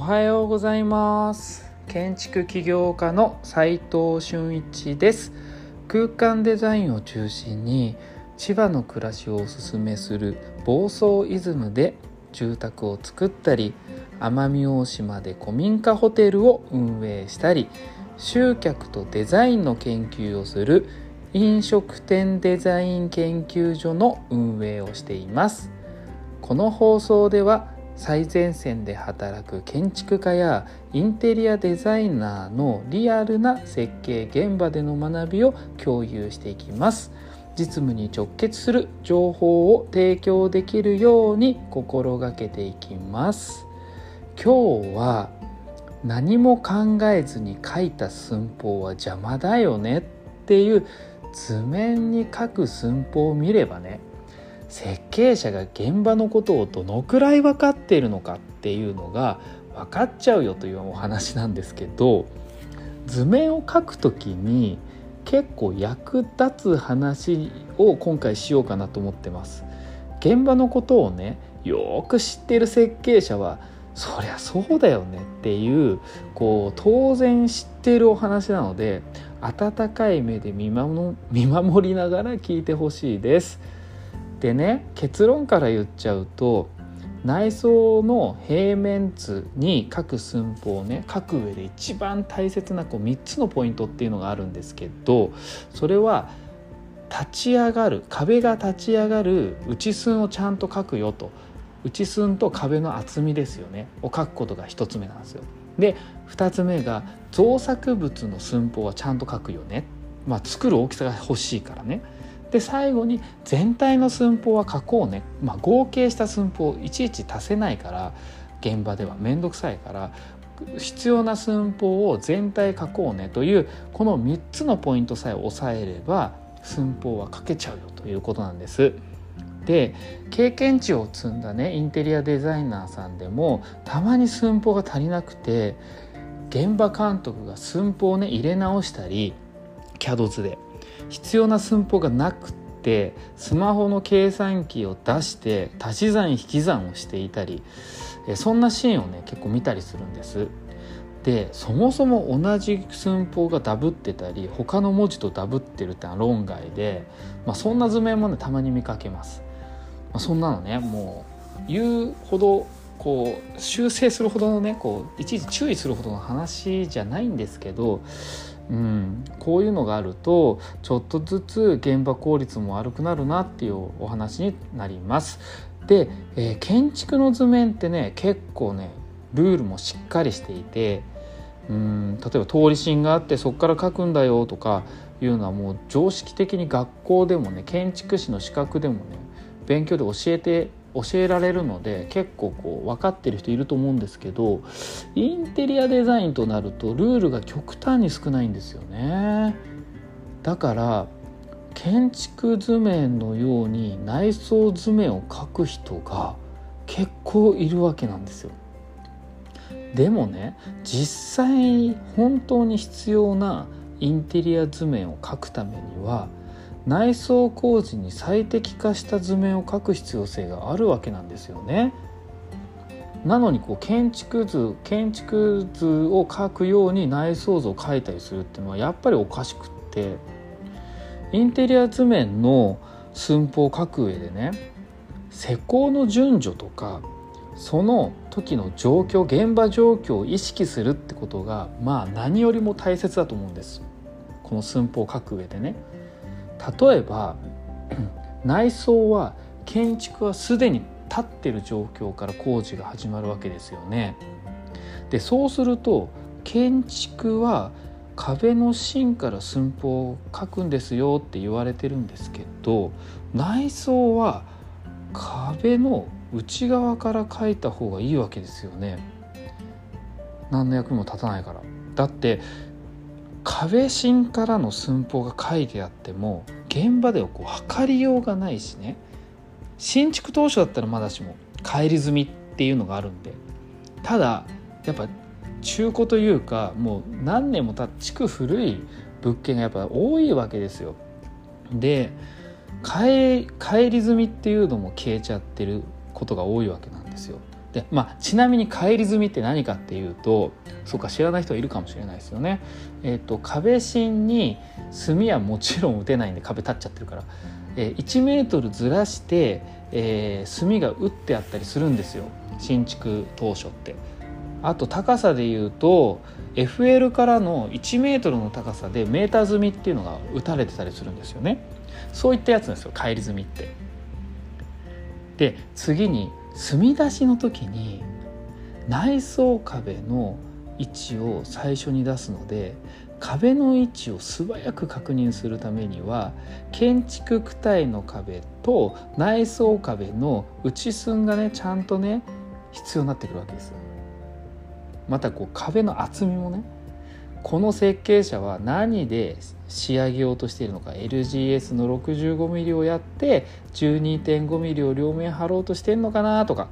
おはようございます。建築起業家の斉藤俊一です。空間デザインを中心に千葉の暮らしをおすすめする房総イズムで住宅を作ったり奄美大島で古民家ホテルを運営したり集客とデザインの研究をする飲食店デザイン研究所の運営をしています。この放送では最前線で働く建築家やインテリアデザイナーのリアルな設計現場での学びを共有していきます。実務に直結する情報を提供できるように心がけていきます。今日は何も考えずに書いた寸法は邪魔だよねっていう図面に書く寸法を見ればね設計者が現場のことをどのくらい分かっているのかっていうのが分かっちゃうよというお話なんですけど図面を描く時に結構役立つ話を今回しようかなと思ってます。現場のことをねよく知ってる設計者はそりゃそうだよねっていうこう当然知ってるお話なので温かい目で見守りながら聞いてほしいです。でね結論から言っちゃうと内装の平面図に書く寸法をね書く上で一番大切なこう3つのポイントっていうのがあるんですけどそれは立ち上がる壁が立ち上がる内寸をちゃんと書くよと内寸と壁の厚みですよねを書くことが1つ目なんですよ。で2つ目が造作物の寸法はちゃんと書くよね。まあ作る大きさが欲しいからね。で最後に全体の寸法は書こうね、まあ、合計した寸法をいちいち足せないから現場では面倒くさいから必要な寸法を全体書こうねというこの3つのポイントさえ押さえれば寸法は書けちゃうよということなんです。で経験値を積んだねインテリアデザイナーさんでもたまに寸法が足りなくて現場監督が寸法をね入れ直したり CAD 図で必要な寸法がなくてスマホの計算機を出して足し算引き算をしていたりそんなシーンをね結構見たりするんです。でそもそも同じ寸法がダブってたり他の文字とダブってるってのは論外で、まあ、そんな図面もねたまに見かけます。まあ、そんなのねもう言うほどこう修正するほどのねこういちいち注意するほどの話じゃないんですけどうん、こういうのがあるとちょっとずつ現場効率も悪くなるなっていうお話になります。で、えー、建築の図面ってね結構ねルールもしっかりしていてうん例えば通り芯があってそこから書くんだよとかいうのはもう常識的に学校でもね建築士の資格でもね勉強で教えて教えられるので結構こう分かってる人いると思うんですけどインテリアデザインとなるとルールが極端に少ないんですよね。だから建築図面のように内装図面を描く人が結構いるわけなんですよ。でもね実際本当に必要なインテリア図面を描くためには内装工事に最適化した図面を描く必要性があるわけなんですよね。なのにこう建築図建築図を描くように内装図を描いたりするっていうのはやっぱりおかしくってインテリア図面の寸法を描く上でね施工の順序とかその時の状況現場状況を意識するってことがまあ何よりも大切だと思うんですこの寸法を書く上でね。例えば 内装は建築はすでに立ってる状況から工事が始まるわけですよね。でそうすると建築は壁の芯から寸法を書くんですよって言われてるんですけど内装は壁の内側から書いた方がいいわけですよね。何の役にも立たないから。だって壁芯からの寸法が書いてあっても現場ではこう測りようがないしね新築当初だったらまだしも帰り済みっていうのがあるんでただやっぱ中古というかもう何年もた築古い物件がやっぱ多いわけですよ。で帰り済みっていうのも消えちゃってることが多いわけなんですよ。でまあ、ちなみに返り済みって何かっていうとそうか知らない人いるかもしれないですよね。えーと、壁芯に炭はもちろん打てないんで壁立っちゃってるから、えー、1メートルずらして、えー、炭が打ってあったりするんですよ新築当初って。あと高さでいうと FL からの1メートルの高さでメーター積みっていうのが打たれてたりするんですよねそういったやつなんですよ返り積みってで次に墨出しの時に内装壁の位置を最初に出すので壁の位置を素早く確認するためには建築躯体の壁と内装壁の内寸がねちゃんとね必要になってくるわけですまたこう壁の厚みもねこの設計者は何で仕上げようとしているのか。LGS の 65mm をやって 12.5mm を両面貼ろうとしてるのかなとか。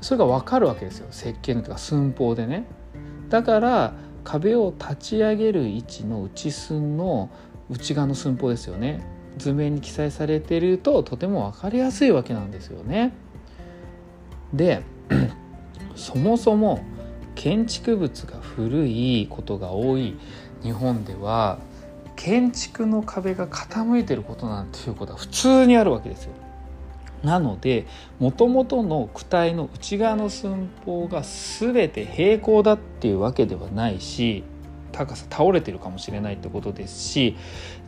それが分かるわけですよ。設計のとか寸法でね。だから壁を立ち上げる位置の内寸の内側の寸法ですよね。図面に記載されてるととても分かりやすいわけなんですよね。で そもそも建築物が古いことが多い日本では建築の壁が傾いてることなんていうことは普通にあるわけですよ。なのでもともとの躯体の内側の寸法が全て平行だっていうわけではないし高さ倒れてるかもしれないってことですし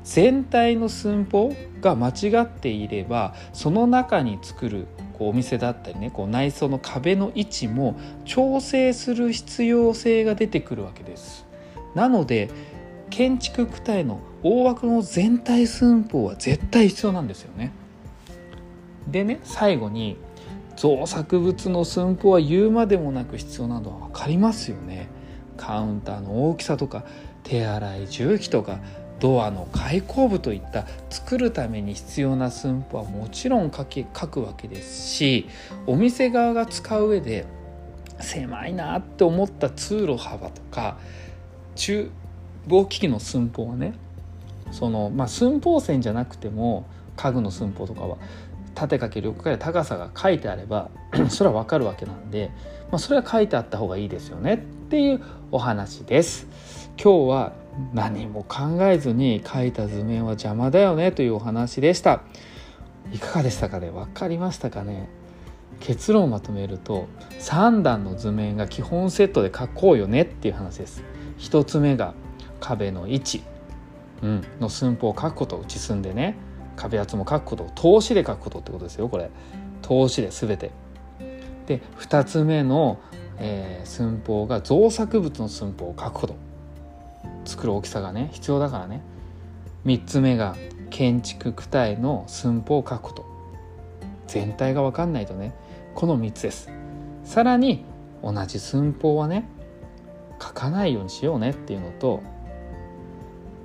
全体の寸法が間違っていればその中に作るこうお店だったりねこう内装の壁の位置も調整する必要性が出てくるわけです。なので建築躯体の大枠の全体寸法は絶対必要なんですよね。でね最後に造作物の寸法は言うまでもなく必要なのは分かりますよね。カウンターの大きさとか手洗い重機とかドアの開口部といった作るために必要な寸法はもちろん書き書くわけですしお店側が使う上で狭いなって思った通路幅とか厨房機器の寸法はねその、まあ、寸法線じゃなくても家具の寸法とかは縦かける横かけ高さが書いてあれば それは分かるわけなんで、まあ、それは書いてあった方がいいですよねっていうお話です。今日は何も考えずに描いた図面は邪魔だよねというお話でした。いかがでしたかね？分かりましたかね？結論をまとめると3段の図面が基本セットで描こうよねっていう話です。1つ目が壁の位置、うん、の寸法を書くことを打ち進んでね。壁圧も書くことを通しで書くことってことですよこれ。通しで全て。で2つ目の、えー、寸法が造作物の寸法を書くこと。作る大きさがね必要だからね。3つ目が建築躯体の寸法を書くこと。全体が分かんないとねこの3つです。さらに同じ寸法はね書かないようにしようねっていうのと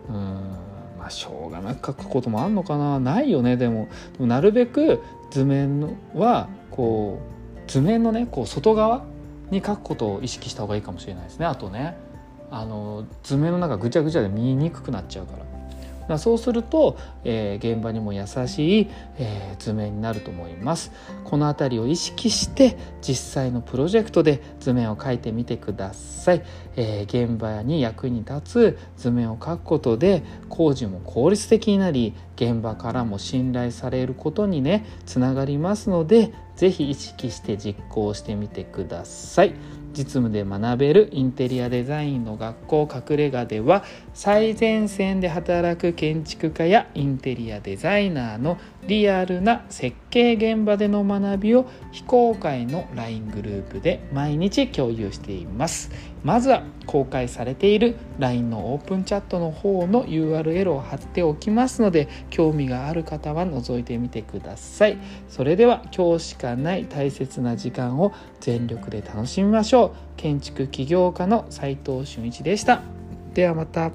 うんまあしょうがなく書くこともあんのかな。ないよねでも。でもなるべく図面はこう図面のねこう外側に書くことを意識した方がいいかもしれないですねあとね。あの図面の中ぐちゃぐちゃで見にくくなっちゃうから。だそうすると、えー、現場にも優しい、えー、図面になると思います。この辺りを意識して実際のプロジェクトで図面を描いてみてください、えー、現場に役に立つ図面を描くことで工事も効率的になり現場からも信頼されることにねつながりますので是非意識して実行してみてください。実務で学べるインテリアデザインの学校隠れ家では最前線で働く建築家やインテリアデザイナーのリアルな設計現場での学びを非公開の LINE グループで毎日共有しています。まずは公開されている LINE のオープンチャットの方の URL を貼っておきますので興味がある方は覗いてみてください。それでは今日しかない大切な時間を全力で楽しみましょう。建築起業家の斉藤俊一でした。ではまた。